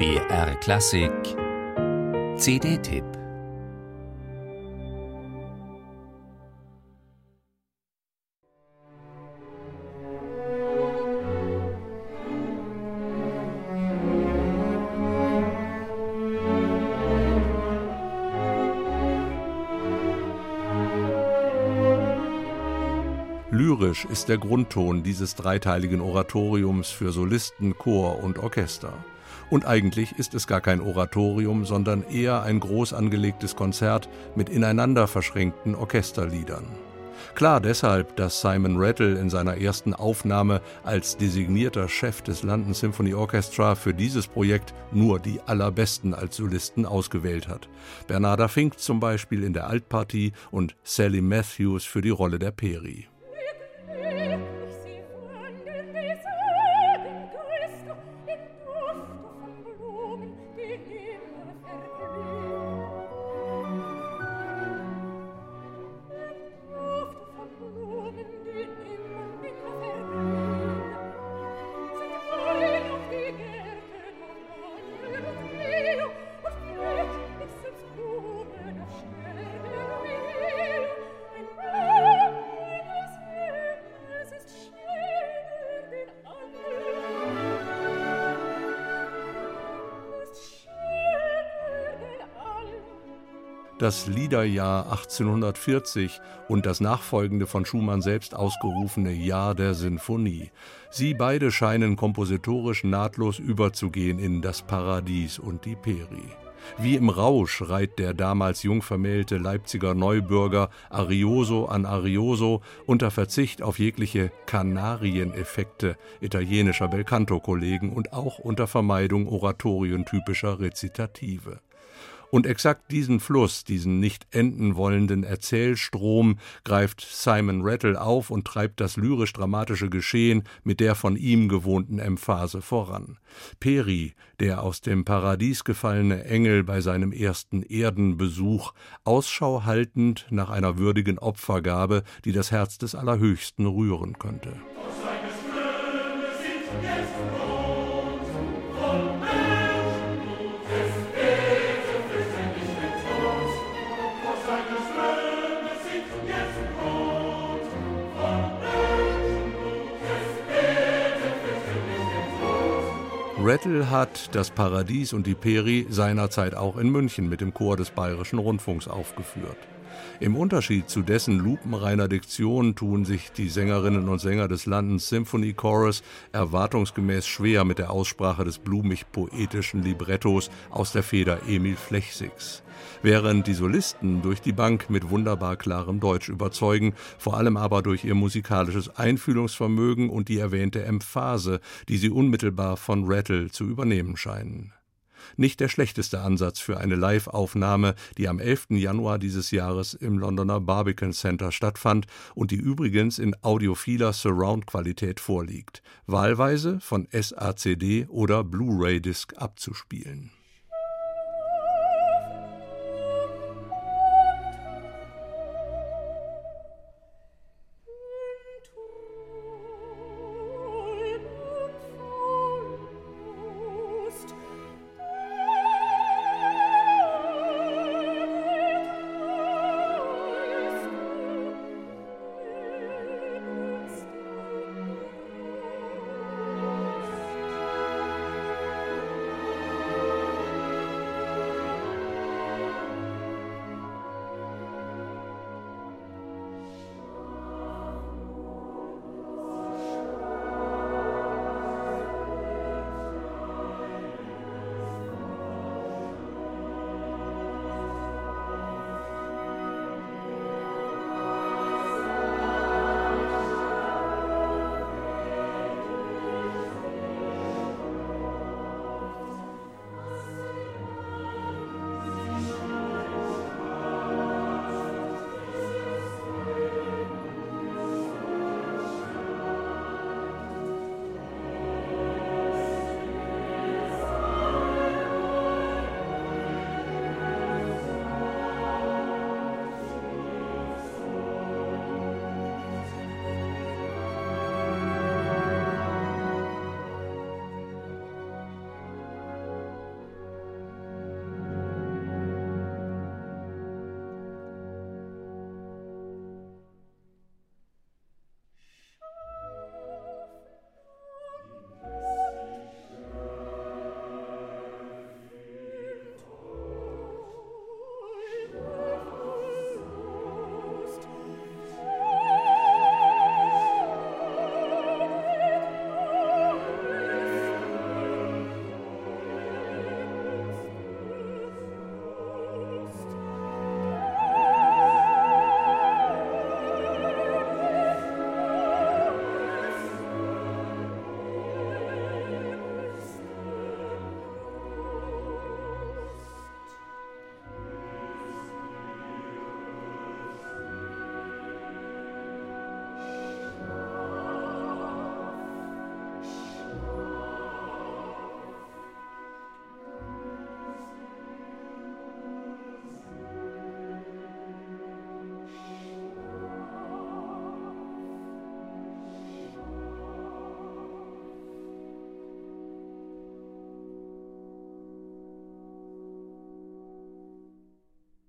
BR Klassik CD-Tipp Lyrisch ist der Grundton dieses dreiteiligen Oratoriums für Solisten, Chor und Orchester. Und eigentlich ist es gar kein Oratorium, sondern eher ein groß angelegtes Konzert mit ineinander verschränkten Orchesterliedern. Klar deshalb, dass Simon Rattle in seiner ersten Aufnahme als designierter Chef des London Symphony Orchestra für dieses Projekt nur die allerbesten als Solisten ausgewählt hat. Bernarda Fink zum Beispiel in der Altpartie und Sally Matthews für die Rolle der Peri. Das Liederjahr 1840 und das nachfolgende von Schumann selbst ausgerufene Jahr der Sinfonie. Sie beide scheinen kompositorisch nahtlos überzugehen in das Paradies und die Peri. Wie im Rausch reiht der damals jungvermählte Leipziger Neubürger Arioso an Arioso unter Verzicht auf jegliche Kanarieneffekte italienischer Belcanto-Kollegen und auch unter Vermeidung oratorientypischer Rezitative. Und exakt diesen Fluss, diesen nicht enden wollenden Erzählstrom, greift Simon Rattle auf und treibt das lyrisch-dramatische Geschehen mit der von ihm gewohnten Emphase voran. Peri, der aus dem Paradies gefallene Engel bei seinem ersten Erdenbesuch, Ausschau haltend nach einer würdigen Opfergabe, die das Herz des Allerhöchsten rühren könnte. Rattle hat das Paradies und die Peri seinerzeit auch in München mit dem Chor des Bayerischen Rundfunks aufgeführt. Im Unterschied zu dessen lupenreiner Diktion tun sich die Sängerinnen und Sänger des London Symphony Chorus erwartungsgemäß schwer mit der Aussprache des blumig-poetischen Librettos aus der Feder Emil Flechsigs. Während die Solisten durch die Bank mit wunderbar klarem Deutsch überzeugen, vor allem aber durch ihr musikalisches Einfühlungsvermögen und die erwähnte Emphase, die sie unmittelbar von Rattle zu übernehmen scheinen. Nicht der schlechteste Ansatz für eine Live-Aufnahme, die am 11. Januar dieses Jahres im Londoner Barbican Center stattfand und die übrigens in audiophiler Surround-Qualität vorliegt, wahlweise von SACD oder Blu-ray-Disc abzuspielen